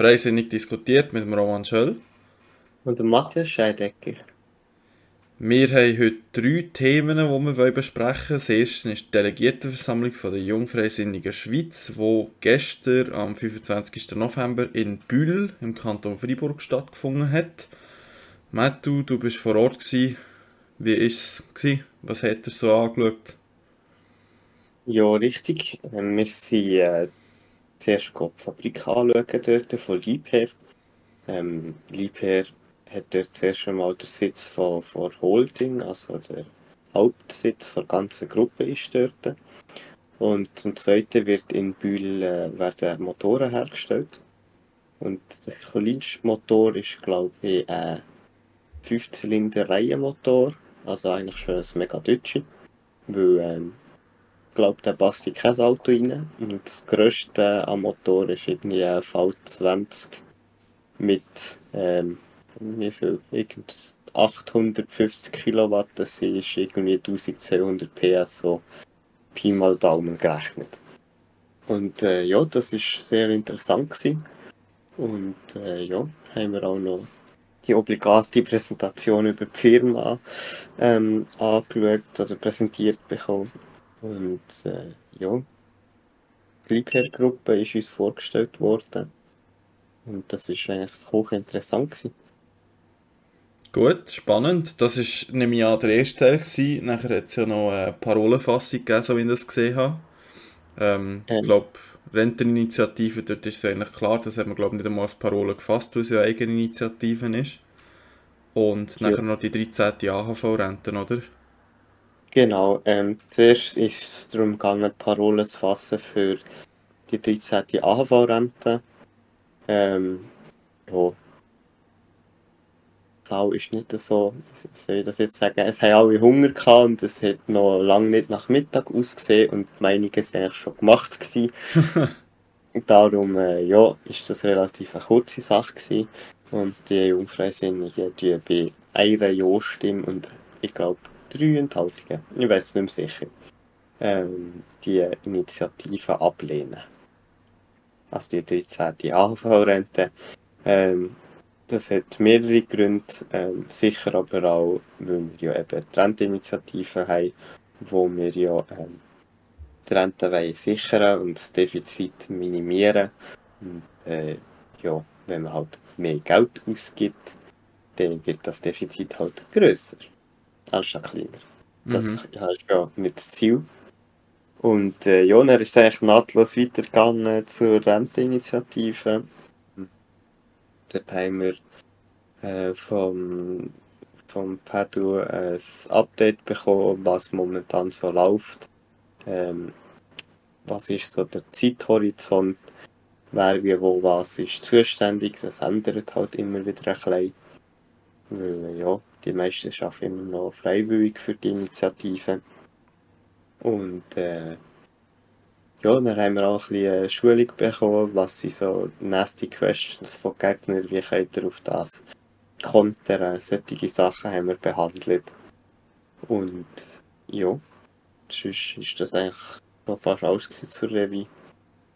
freisinnig diskutiert mit dem Roman Schöll. Und dem Matthias Scheidecker. Wir haben heute drei Themen, die wir besprechen wollen. Das erste ist die Delegiertenversammlung der Jungfreisinnigen Schweiz, die gestern am 25. November in Bühl im Kanton Freiburg stattgefunden hat. Mattu, du bist vor Ort. Gewesen. Wie war es? Was hat er so angeschaut? Ja, richtig. Wir sind äh, zuerst die Fabrik anschauen dort von Liebherr. Ähm, Liebherr hat dort zuerst einmal der Sitz von, von Holding, also der Hauptsitz der ganzen Gruppe ist dort. Und zum Zweiten wird in Bühl äh, werden Motoren hergestellt. Und der kleinste Motor ist, glaube ich, ein 5-Zylinder-Reihenmotor. Also eigentlich schon ein mega Deutsche. Weil, ähm, glaube, der passt in kein Auto rein. Und das grösste am Motor ist irgendwie ein V20 mit ähm, wie viel? Irgend 850 Kilowatt, das ist irgendwie 1200 PS, so Pi mal Daumen gerechnet. Und äh, ja, das ist sehr interessant gewesen. Und äh, ja, haben wir auch noch die obligate Präsentation über die Firma ähm, angeschaut oder präsentiert bekommen. Und äh, ja, die Liebherr-Gruppe ist uns vorgestellt worden. Und das ist eigentlich hochinteressant gewesen. Gut, spannend. Das war nämlich an der erste Teil. Gewesen. Nachher hat es ja noch eine Parolenfassung gegeben, so wie ich das gesehen habe. Ähm, ähm. Ich glaube, Renteninitiative, dort ist es eigentlich klar, das hat man glaube nicht einmal als Parole gefasst, weil es ja eigene Initiativen ist. Und ja. nachher noch die 13. AHV-Renten, oder? Genau, ähm, zuerst ist es darum gegangen, Parolen zu fassen für die 13. AHV-Rente. Ähm, ja, Zahl ist nicht so, wie soll ich das jetzt sagen, es haben alle Hunger gehabt und es hat noch lange nicht nach Mittag ausgesehen und die Meinungen waren eigentlich schon gemacht gewesen. Darum, äh, ja, ist das relativ eine kurze Sache gewesen. und die Jungfreisinnigen die bei einer Ja-Stimme und ich glaube drei Enthaltungen, ich weiß nicht mehr sicher, ähm, die Initiative ablehnen. Also die 13. AHV-Rente. Ähm, das hat mehrere Gründe, ähm, sicher aber auch, weil wir ja eben Trendinitiativen haben, wo wir ja ähm, die Rente sichern und das Defizit minimieren. Und äh, ja, wenn man halt mehr Geld ausgibt, dann wird das Defizit halt grösser, anstatt kleiner. Das mhm. ist ja nicht das Ziel. Und äh, ja, dann ist eigentlich nahtlos weitergegangen zur Renteninitiative. Dort haben wir äh, vom, vom Padu ein Update bekommen, was momentan so läuft. Ähm, was ist so der Zeithorizont? Wer wie wo was ist zuständig? Das ändert halt immer wieder ein bisschen. Weil, ja, die meisten arbeiten immer noch freiwillig für die Initiative. Und äh, ja, dann haben wir auch ein bisschen Schulung bekommen, was sind so nasty Questions von Gegnern, wie könnt ihr auf das kontern, solche Sachen haben wir behandelt. Und ja, sonst ist das eigentlich noch fast alles zur Revue.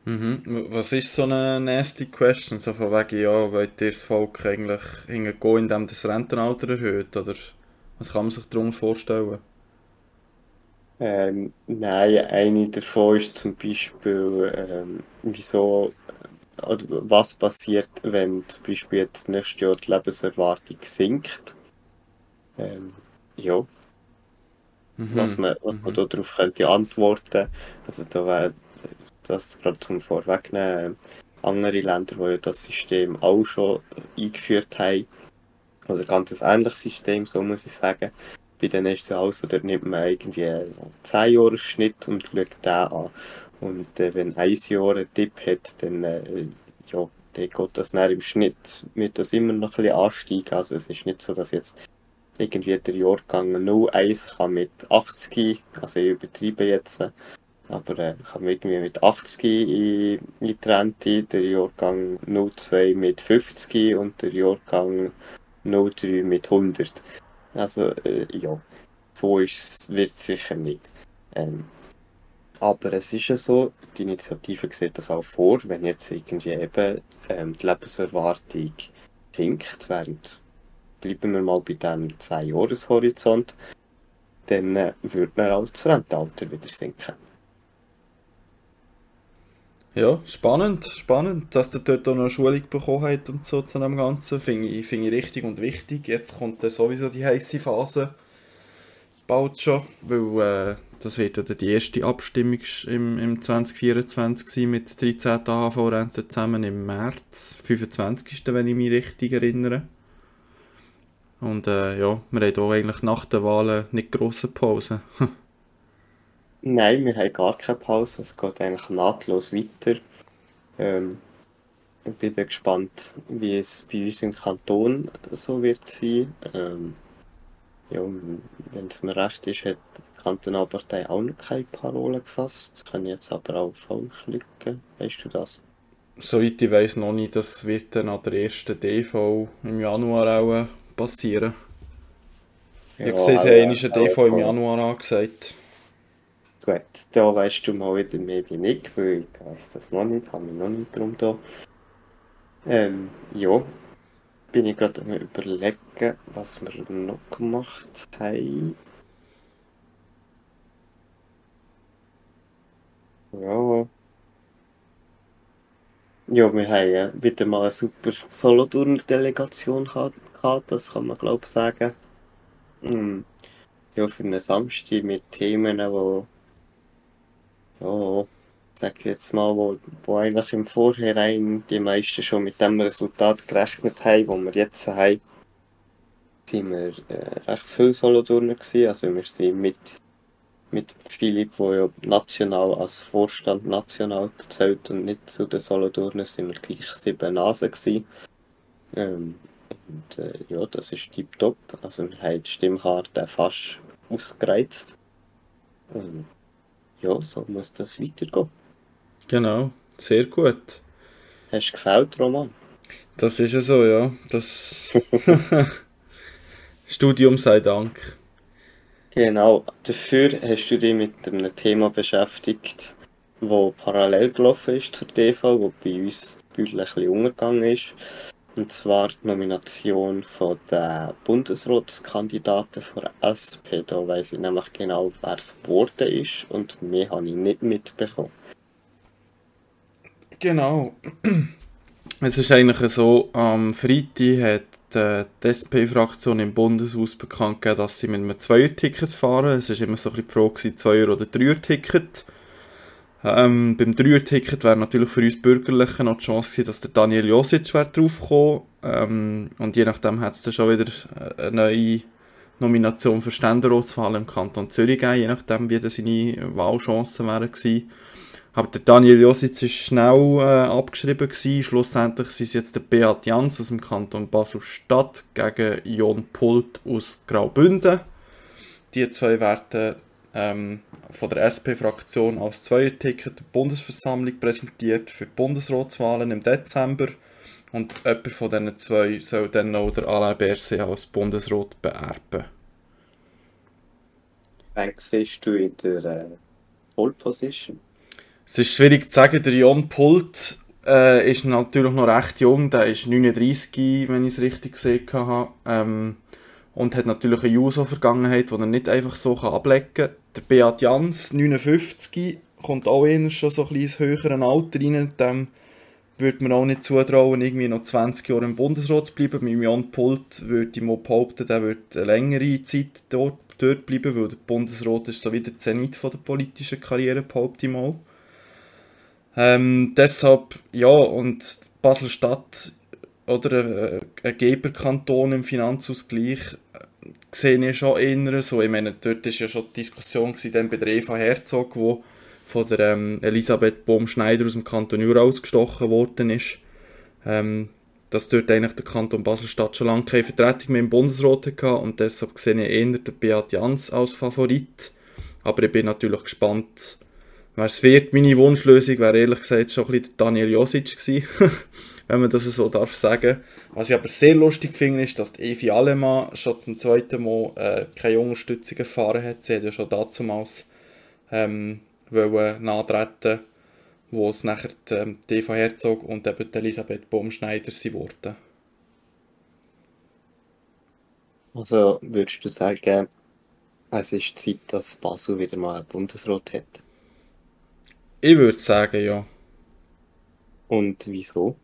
Mhm. Was ist so eine nasty question? So von wegen, ja, wollt ihr das Volk eigentlich hingehen, indem das Rentenalter erhöht? Oder was kann man sich darunter vorstellen? Ähm, nein, eine davon ist zum Beispiel, ähm, wieso, oder was passiert, wenn zum Beispiel jetzt nächstes Jahr die Lebenserwartung sinkt. Ähm, ja. Mhm. Was man, was man mhm. darauf könnte antworten. Also da wäre das gerade zum Vorwegnehmen. Andere Länder, die ja das System auch schon eingeführt haben, oder ein ganz ähnliches System, so muss ich sagen, bei denen ist es ja auch so, da nimmt man irgendwie einen 10 Jahres Schnitt und schaut den an. Und äh, wenn ein Jahr einen Tipp hat, dann, äh, ja, dann geht das dann im Schnitt wird das immer noch ein bisschen ansteigen. Also es ist nicht so, dass jetzt irgendwie der Jahrgang 01 kann mit 80, also ich übertreibe jetzt, aber äh, kann irgendwie mit 80 in, in die Rente, der Jahrgang 02 mit 50 und der Jahrgang 03 mit 100. Also, äh, ja, so wird es sicher nicht. Ähm, Aber es ist ja so, die Initiative sieht das auch vor, wenn jetzt irgendwie eben ähm, die Lebenserwartung sinkt, während, bleiben wir mal bei dem 10-Jahres-Horizont, dann äh, würde man auch das Rentenalter wieder sinken. Ja, spannend, spannend, dass der dort auch noch eine Schulung bekommen hat und so zu dem Ganzen. Finde ich, find ich richtig und wichtig. Jetzt kommt dann sowieso die heiße Phase. Bald schon, weil äh, das wird ja die erste Abstimmung im, im 2024 sein mit 13 AHV-Renten zusammen im März, 25. wenn ich mich richtig erinnere. Und äh, ja, wir haben auch eigentlich nach den Wahlen nicht grosse Pause. Nein, wir haben gar keine Pause. Es geht eigentlich nahtlos weiter. Ähm, ich bin gespannt, wie es bei uns im Kanton so wird sein. Ähm, ja, wenn es mir recht ist, hat die Kantonalpartei auch noch keine Parole gefasst. Das kann ich jetzt aber auch falsch liegen. Weißt du das? Soweit ich weiß noch nicht, das wird dann an der ersten DV im Januar auch passieren. Ja, ich habe gesehen, sie haben eine DV im Januar angesagt. Gut, da weißt du mal wieder mehr wie ich, weil ich weiß das noch nicht, habe mich noch nicht darum da. Ähm, ja, bin ich gerade am überlegen, was wir noch gemacht haben. Ja. Ja, wir haben wieder mal eine super Solothurner-Delegation gehabt, das kann man glaube ich sagen. Hm. Ja, für einen Samstag mit Themen, die ja, sag jetzt mal, wo, wo eigentlich im Vorhinein die meisten schon mit dem Resultat gerechnet haben, wo wir jetzt haben, sind wir äh, recht viel Solothurner gewesen. Also wir sind mit, mit Philipp, der ja national als Vorstand national gezählt und nicht zu den Solothurner, sind wir gleich sieben Nasen gewesen. Ähm, und äh, ja, das ist tiptop. Also wir haben die Stimmkarte fast ausgereizt. Und ja, so muss das weitergehen. Genau, sehr gut. Hast du gefällt, Roman? Das ist ja so, ja. Das Studium sei Dank. Genau, dafür hast du dich mit einem Thema beschäftigt, wo parallel gelaufen ist zur DV, wo bei uns ein bisschen untergegangen ist. Und zwar die Nomination von der Bundesratskandidaten von SP. Da weiss ich nämlich genau, wer es geworden ist und mehr habe ich nicht mitbekommen. Genau. Es ist eigentlich so, am Freitag hat äh, die SP-Fraktion im Bundeshaus bekannt gegeben, dass sie mit einem Zweier-Ticket fahren. Es war immer so ein bisschen die Frage, Zweier- oder Dreier-Ticket. Ähm, beim Dreier-Ticket wäre natürlich für uns Bürgerlichen noch die Chance gewesen, dass der Daniel Josic draufgekommen ähm, Und je nachdem hat es dann schon wieder eine neue Nomination für Ständerratswahl im Kanton Zürich gegeben, je nachdem, wie seine Wahlchancen wären gewesen. Aber der Daniel Josic war schnell äh, abgeschrieben. Gewesen. Schlussendlich sind es jetzt der Beat Jans aus dem Kanton Basel-Stadt gegen Jon Pult aus Graubünden. Die zwei werden ähm, von der SP-Fraktion als Zweierticket der Bundesversammlung präsentiert für die Bundesratswahlen im Dezember. Und jemand von diesen zwei soll dann noch der Alain Berset als Bundesrat beerben. Wen siehst du in der äh, Pole Position? Es ist schwierig zu sagen, der Jon Pult äh, ist natürlich noch recht jung, der ist 39, wenn ich es richtig gesehen habe. Ähm, und hat natürlich eine Juso-Vergangenheit, die er nicht einfach so ablegen kann. Der Beat Jans, 59, kommt auch eher schon so ein bisschen ins höhere Alter rein. Dem würde man auch nicht zutrauen, irgendwie noch 20 Jahre im Bundesrat zu bleiben. Mit Jan Pult würde ich mal behaupten, der wird eine längere Zeit dort, dort bleiben, weil der Bundesrat ist so wie der Zenit von der politischen Karriere, behaupte ich mal. Ähm, deshalb, ja, und Basel-Stadt oder ein Geberkanton im Finanzausgleich äh, sehe ich schon eher so. Ich meine, dort war ja schon die Diskussion dann bei der Eva Herzog, wo von der ähm, Elisabeth Bohm-Schneider aus dem Kanton Jura ausgestochen worden ist. Ähm, dass dort eigentlich der Kanton Basel-Stadt schon lange keine Vertretung mehr im Bundesrat hatte und deshalb sehe ich eher den Beat Jans als Favorit. Aber ich bin natürlich gespannt, wer es wird. Meine Wunschlösung wäre ehrlich gesagt schon ein bisschen Daniel Josic gewesen, wenn man das so darf sagen. Was ich aber sehr lustig finde, ist, dass die Evi Alemann schon zum zweiten Mal äh, keine Unterstützung erfahren hat. Sie hat ja schon damals ähm, wollen nachtreten, wo es nachher die, ähm, die Eva Herzog und eben die Elisabeth Baumschneider sind worden. Also würdest du sagen, es ist Zeit, dass Basel wieder mal einen Bundesrat hat? Ich würde sagen, ja. Und wieso?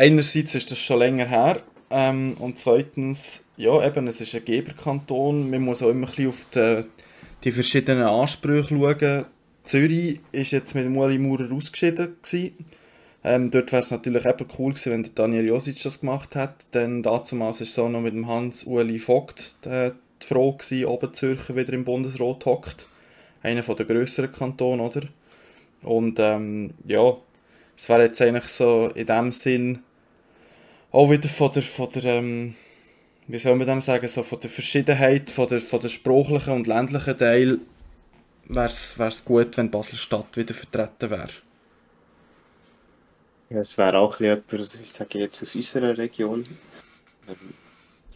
Einerseits ist das schon länger her ähm, und zweitens, ja, eben, es ist ein Geberkanton. Man muss auch immer ein bisschen auf die, die verschiedenen Ansprüche schauen. Zürich ist jetzt mit Ueli Maurer ausgeschieden Ähm, dort wäre es natürlich eben cool gewesen, wenn der Daniel Josic das gemacht hätte, denn damals war es so noch mit dem Hans-Uli Vogt die, die Frage gewesen, ob Zürcher wieder im Bundesrat hockt. Einer der grösseren Kantone, oder? Und ähm, ja, es wäre jetzt eigentlich so in dem Sinn auch wieder von der, von der ähm, wie soll man dem sagen, so von der Verschiedenheit, von der, von der sprachlichen und ländlichen Teil, wäre es gut, wenn Basel-Stadt wieder vertreten wäre. Ja, es wäre auch jemand, ich sage jetzt aus unserer Region. Ähm,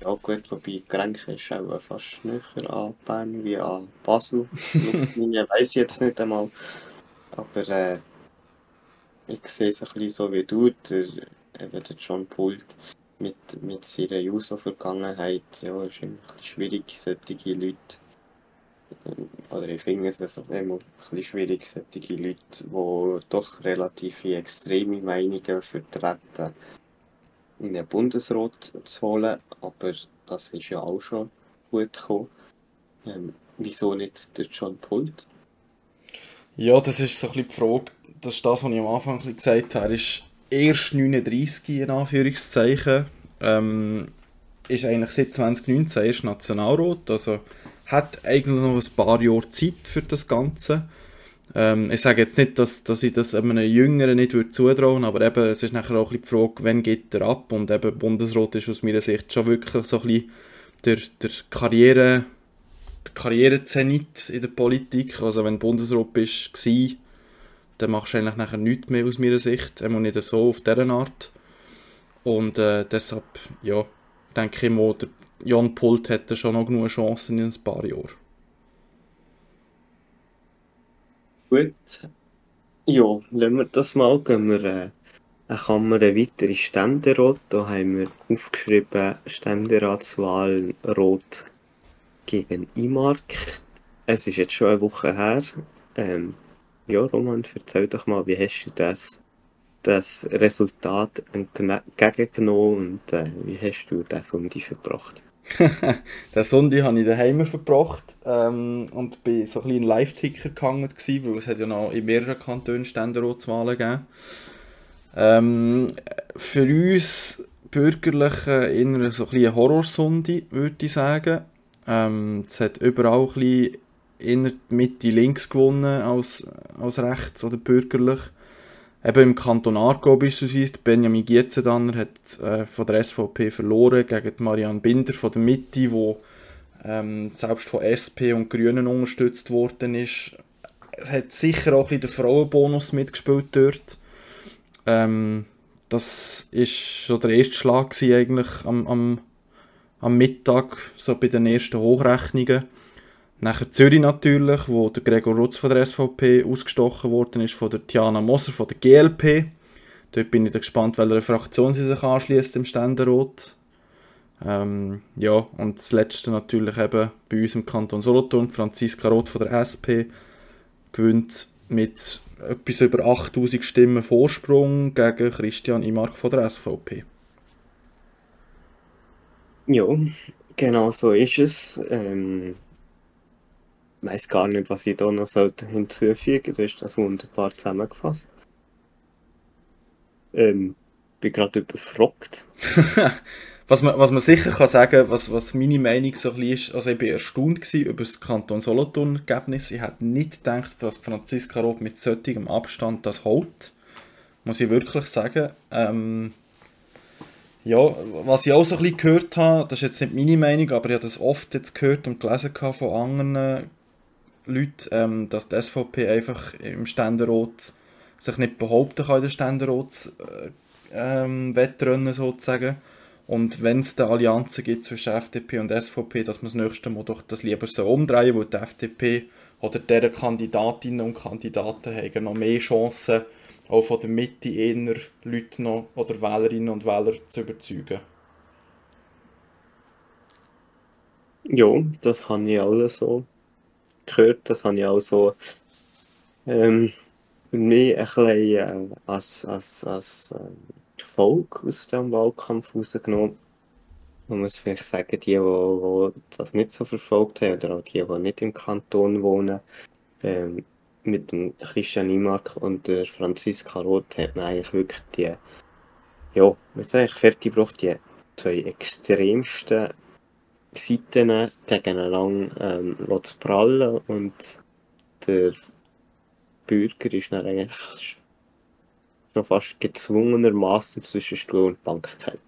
ja gut, wobei Grenke ist auch fast näher an Bern wie an Basel. Luftlinie weiss ich jetzt nicht einmal. Aber äh, ich sehe es ein bisschen so wie du, der, eben der John Pult mit, mit seiner Juso-Vergangenheit. Ja, ist ein bisschen schwierig, solche Leute oder ich finde es also immer ein bisschen schwierig, solche Leute, die doch relativ extreme Meinungen vertreten, in den Bundesrat zu holen, aber das ist ja auch schon gut gekommen. Ähm, wieso nicht der John Pult? Ja, das ist so ein bisschen die Frage, das ist das, was ich am Anfang gesagt habe, er ist erst 39 in Anführungszeichen, ähm, ist eigentlich seit 2019 erst Nationalrat, also hat eigentlich noch ein paar Jahre Zeit für das Ganze. Ähm, ich sage jetzt nicht, dass, dass ich das einem Jüngeren nicht würde zutrauen aber eben, es ist nachher auch ein die Frage, wann geht er ab? Und eben Bundesrat ist aus meiner Sicht schon wirklich so ein bisschen der, der Karriere der Karrierezenit in der Politik, also wenn Bundesrat bist, war, dann machst du eigentlich nachher nichts mehr aus meiner Sicht, einmal nicht so auf dieser Art und äh, deshalb, ja, denke ich mal, der Jan Pult hätte schon noch genug Chancen in ein paar Jahren. Gut. Ja, lassen wir das mal. Gehen wir äh, eine Kammer weiter in Ständerat. Da haben wir aufgeschrieben Ständeratswahl Rot gegen Imark. Es ist jetzt schon eine Woche her. Ähm, ja, Roman, erzähl doch mal, wie hast du das, das Resultat entgegengenommen und äh, wie hast du das dich verbracht? den Sonntag habe ich daheim verbracht ähm, und bin so ein bisschen Live-Ticker gegangen, weil es hat ja noch in mehreren Kantonen Ständeratswahlen gegeben. Ähm, für uns Bürgerliche eher so ein bisschen Horrorsonde, würde ich sagen. Ähm, es hat überall ein bisschen in der Mitte links gewonnen als, als rechts oder bürgerlich. Eben im Kanton Aargau beispielsweise, Benjamin Gietzendanner hat äh, von der SVP verloren gegen Marianne Binder von der Mitte, wo ähm, selbst von SP und Grünen unterstützt worden ist. Er hat sicher auch ein den Frauenbonus mitgespielt dort. Ähm, das ist schon der erste Schlag eigentlich am, am, am Mittag, so bei den ersten Hochrechnungen. Nachher Zürich natürlich, wo der Gregor Rutz von der SVP ausgestochen worden ist, von der Tiana Moser von der GLP. Dort bin ich gespannt, welche Fraktion sie sich anschließt im Ständerat. Ähm, ja, und das letzte natürlich eben bei uns im Kanton Solothurn, Franziska Roth von der SP gewinnt mit etwas über 8000 Stimmen Vorsprung gegen Christian Imark von der SVP. Ja, genau so ist es. Ähm, weiß gar nicht, was ich da noch sollte hinzufügen. Du hast das wunderbar zusammengefasst. Ähm, bin gerade überfragt. was, man, was man sicher kann sagen, was, was meine Meinung so ein bisschen ist, also ich war erstaunt über das Kanton Solothurn-Ergebnis. Ich hätte nicht gedacht, dass Franziska Roth mit solchem Abstand das holt. Muss ich wirklich sagen. Ähm, ja, was ich auch so ein bisschen gehört habe, das ist jetzt nicht meine Meinung, aber ich habe das oft jetzt gehört und gelesen von anderen Leute, ähm, dass die SVP einfach im Ständerat sich nicht behaupten kann in den Ständeratswettrennen äh, ähm, sozusagen. Und wenn es da Allianzen gibt zwischen FDP und SVP, dass man das nächste Mal doch das lieber so umdrehen, weil die FDP oder deren Kandidatinnen und Kandidaten haben noch mehr Chancen, auch von der Mitte eher Leute noch oder Wählerinnen und Wähler zu überzeugen. Ja, das habe ich auch so gehört, das habe ich auch so ähm, mich ein bisschen äh, als, als, als äh, Erfolg aus dem Wahlkampf rausgenommen. Man muss vielleicht sagen, die, die, die das nicht so verfolgt haben, oder auch die, die nicht im Kanton wohnen, ähm, mit dem Christian Niemark und der Franziska Roth hat man eigentlich wirklich die, ja, man sagt eigentlich fertig die zwei extremsten Seiten gegeneinander ähm, zu prallen und der Bürger ist dann eigentlich schon fast gezwungenermaßen zwischen Stuhl und Bank gefallen.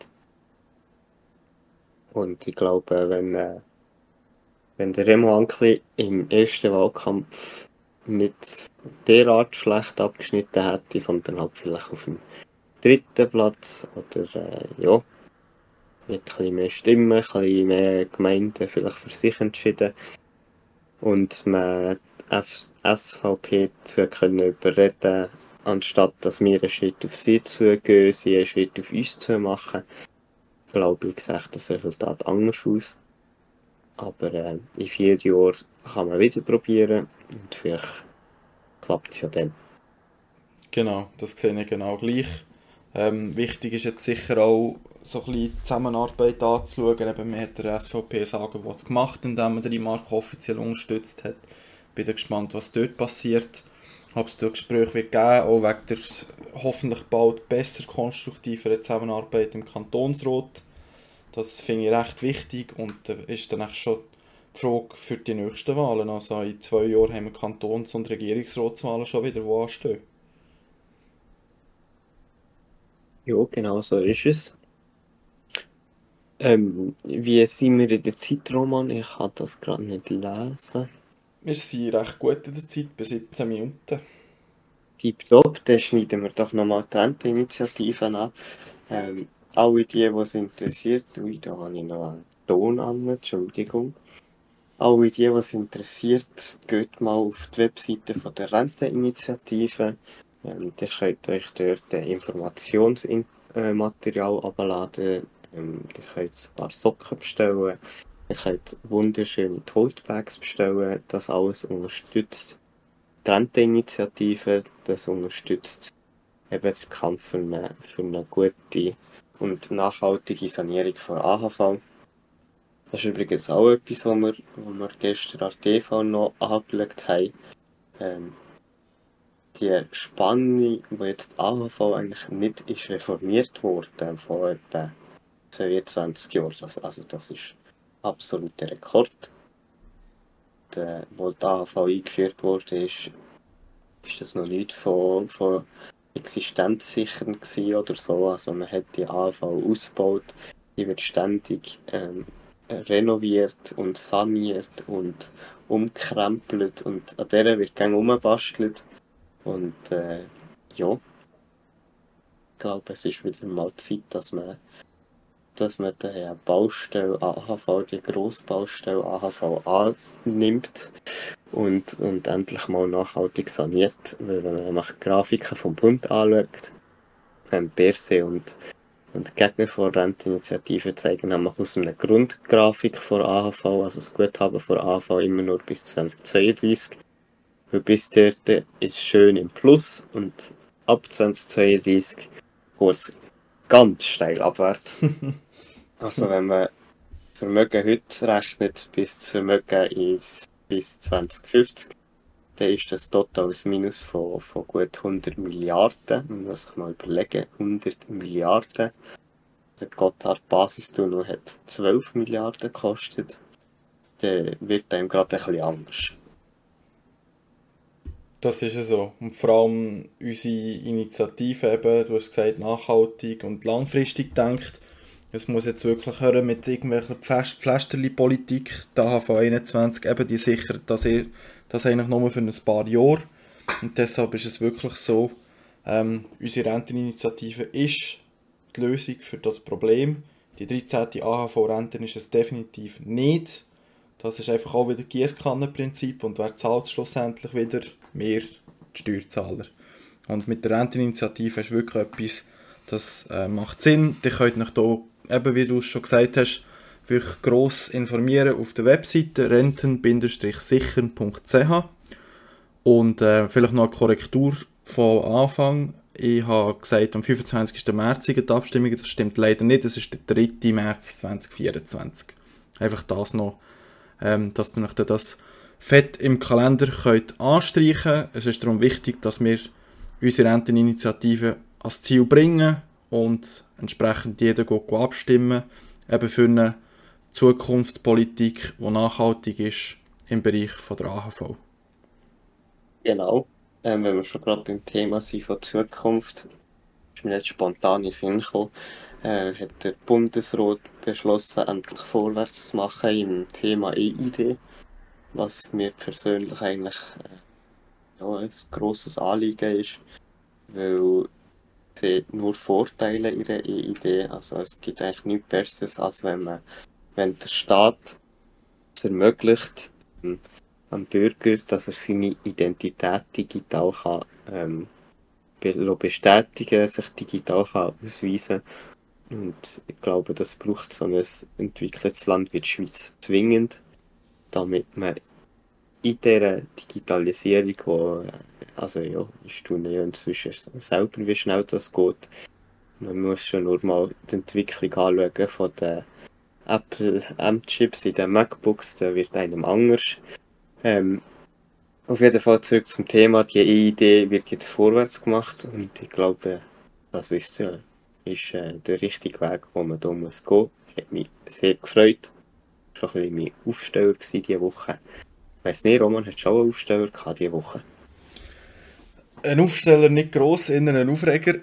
Und ich glaube, wenn, äh, wenn der Remo Ankli im ersten Wahlkampf nicht derart schlecht abgeschnitten hätte, sondern halt vielleicht auf dem dritten Platz oder äh, ja, mit ein mehr Stimmen, ein mehr Gemeinden vielleicht für sich entschieden und man F SVP zu können überreden, anstatt dass wir einen Schritt auf sie zugehen, sie einen Schritt auf uns zu machen, glaube ich, sieht das Resultat anders aus. Aber äh, in vier Jahren kann man wieder probieren und vielleicht klappt es ja dann. Genau, das sehe ich genau gleich. Ähm, wichtig ist jetzt sicher auch, so ein bisschen Zusammenarbeit anzuschauen. Eben, man hat der SVP ein Angebot gemacht, indem man die Marke offiziell unterstützt hat. Bin gespannt, was dort passiert. Ob es dort Gespräche wird geben, auch wegen der hoffentlich bald besser konstruktiveren Zusammenarbeit im Kantonsrat. Das finde ich recht wichtig und äh, ist dann schon die Frage für die nächsten Wahlen. Also in zwei Jahren haben wir Kantons- und Regierungsratswahlen schon wieder, die anstehen. Ja, genau so ist es. Ähm, wie sind wir in der Zeit, Roman? Ich kann das gerade nicht lesen. Wir sind recht gut in der Zeit, bis 17 Minuten. Tipptopp, dann schneiden wir doch nochmal die Renteninitiative an. Ähm, alle die, die es interessiert, ui, da habe ich noch einen Ton an, Entschuldigung. Alle die, die es interessiert, geht mal auf die Webseite von der Renteninitiative. Ähm, ihr könnt euch dort Informationsmaterial abladen. Ähm, ihr könnt ein paar Socken bestellen. Ihr könnt wunderschöne Totebags bestellen. Das alles unterstützt die Renteninitiative. Das unterstützt eben den Kampf für eine, für eine gute und nachhaltige Sanierung von AHV. Das ist übrigens auch etwas, was wir, was wir gestern an TV noch angeschaut haben. Ähm, die Spanne, wo jetzt die AHV eigentlich nicht ist reformiert wurde, vor etwa 22 Jahren. Das, also das ist absoluter Rekord. Der, wo die AHV eingeführt wurde, ist, ist das noch nicht von, von existenzsichern oder so. Also man hat die AHV ausgebaut, die wird ständig ähm, renoviert und saniert und umkrempelt und an der wird gerne umbastelt. Und äh, ja, ich glaube, es ist wieder mal Zeit, dass man, dass man die Baustelle AHV, die Grossbaustelle AHV annimmt und, und endlich mal nachhaltig saniert. Weil wenn man nach Grafiken vom Bund anschaut, ähm, Berse und, und Gegner von Renteninitiative zeigen nämlich aus einer Grundgrafik von AHV, also das Guthaben von AHV immer nur bis 2032 weil bis dort ist schön im Plus und ab 2032 geht es ganz steil abwärts. also wenn man Vermögen heute rechnet bis das Vermögen ist bis 2050, dann ist das total ein Minus von, von gut 100 Milliarden. Man muss sich mal überlegen, 100 Milliarden. Der Gotthard Basistunnel hat 12 Milliarden gekostet. Dann wird einem gerade ein bisschen anders. Das ist so. Und vor allem unsere Initiative eben, du hast gesagt, nachhaltig und langfristig denkt. Es muss jetzt wirklich hören mit irgendwelcher Pflasterli-Politik. Die AHV 21 eben, die sichert das, das eigentlich nur für ein paar Jahre. Und deshalb ist es wirklich so, ähm, unsere Renteninitiative ist die Lösung für das Problem. Die 13. AHV-Rente ist es definitiv nicht. Das ist einfach auch wieder Gießkannenprinzip und wer zahlt schlussendlich wieder? Wir, die Steuerzahler. Und mit der Renteninitiative du wirklich etwas, das äh, macht Sinn. Ihr könnt euch hier, eben wie du es schon gesagt hast, wirklich gross informieren auf der Webseite renten-sichern.ch und äh, vielleicht noch eine Korrektur von Anfang. Ich habe gesagt, am 25. März die Abstimmungen. Das stimmt leider nicht. Es ist der 3. März 2024. Einfach das noch, ähm, dass ihr das fett im Kalender könnt anstreichen könnt. Es ist darum wichtig, dass wir unsere Renteninitiative ans Ziel bringen und entsprechend jeder geht abstimmen, eben für eine Zukunftspolitik, die nachhaltig ist im Bereich von der AHV. Genau. Ähm, wenn wir schon gerade beim Thema sind von Zukunft, ist mir jetzt spontan in den Sinn gekommen, äh, hat der Bundesrat beschlossen, endlich vorwärts zu machen im Thema EID, was mir persönlich eigentlich äh, ja, ein grosses Anliegen ist, weil sie nur Vorteile ihrer EID, also es gibt eigentlich nichts Besseres, als wenn man, wenn der Staat es ermöglicht, ähm, am Bürger, dass er seine Identität digital kann, ähm, bestätigen sich digital kann ausweisen. Und ich glaube, das braucht so ein entwickeltes Land wie die Schweiz zwingend, damit man in dieser Digitalisierung, wo, also ja, ich tue ja inzwischen selber, wie schnell das geht. Man muss schon nur mal die Entwicklung anschauen von den Apple M-Chips in den MacBooks, da wird einem anders. Ähm, auf jeden Fall zurück zum Thema. Die E-Idee wird jetzt vorwärts gemacht und ich glaube, das ist, ja, ist äh, der richtige Weg, wo man da muss gehen. Hat mich sehr gefreut. Das war ein bisschen mein Aufsteller diese Woche. Ich weiss nicht, Roman, hat schon einen Aufsteller diese Woche? Ein Aufsteller nicht gross, eher ein Aufreger.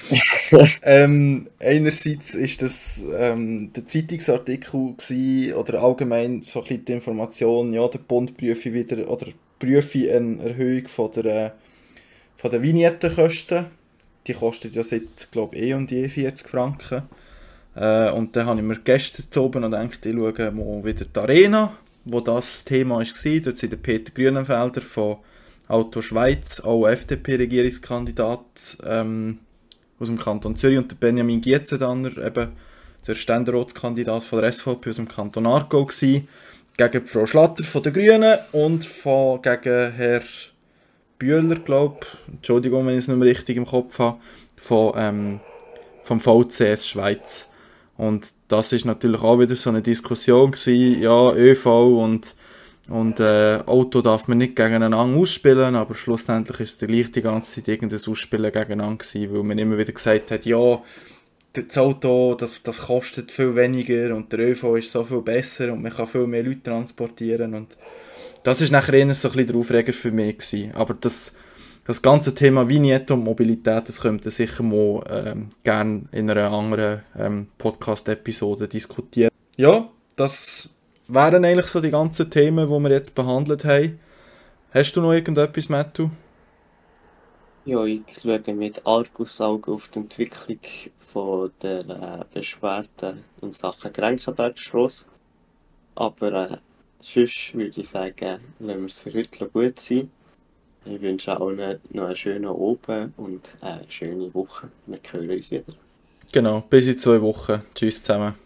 ähm, einerseits ist das ähm, der Zeitungsartikel gewesen, oder allgemein so ein bisschen die Information, ja, der Bund prüfe wieder oder prüfe eine Erhöhung von der, äh, von der Vignettenkosten. Die kostet ja seit, glaube ich, eh und je 40 Franken. Äh, und dann habe ich mir gestern zu oben und gedacht, ich schaue mal wieder die Arena, wo das Thema war. Dort sind der Peter Grünenfelder von Auto Schweiz, auch FDP-Regierungskandidat ähm, aus dem Kanton Zürich und der Benjamin Gietzendanner, eben der Ständeratskandidat von der SVP aus dem Kanton Aargau gewesen, gegen Frau Schlatter von den Grünen und von, gegen Herr Bühler, glaube Entschuldigung, wenn ich es nicht mehr richtig im Kopf habe, von, ähm, vom VCS Schweiz. Und das ist natürlich auch wieder so eine Diskussion gewesen, ja, ÖV und und äh, Auto darf man nicht gegeneinander ausspielen, aber schlussendlich ist es gleich die ganze Zeit irgendein Ausspielen gegeneinander gewesen, weil man immer wieder gesagt hat, ja, das Auto, das, das kostet viel weniger und der ÖV ist so viel besser und man kann viel mehr Leute transportieren und das ist nachher eher so ein bisschen der Aufreger für mich gewesen. Aber das, das ganze Thema Vignette und Mobilität, das könnte sicher mal ähm, gerne in einer anderen ähm, Podcast-Episode diskutieren. Ja, das wären eigentlich so die ganzen Themen, die wir jetzt behandelt haben. Hast du noch irgendetwas, Mattu? Ja, ich schaue mit Argusaugen auf die Entwicklung von der äh, Beschwerden in Sachen Grenkenbergstrasse. Aber äh, sonst würde ich sagen, lassen wir es für heute gut sein. Ich wünsche allen noch einen schönen Abend und eine schöne Woche. Wir hören uns wieder. Genau, bis in zwei Wochen. Tschüss zusammen.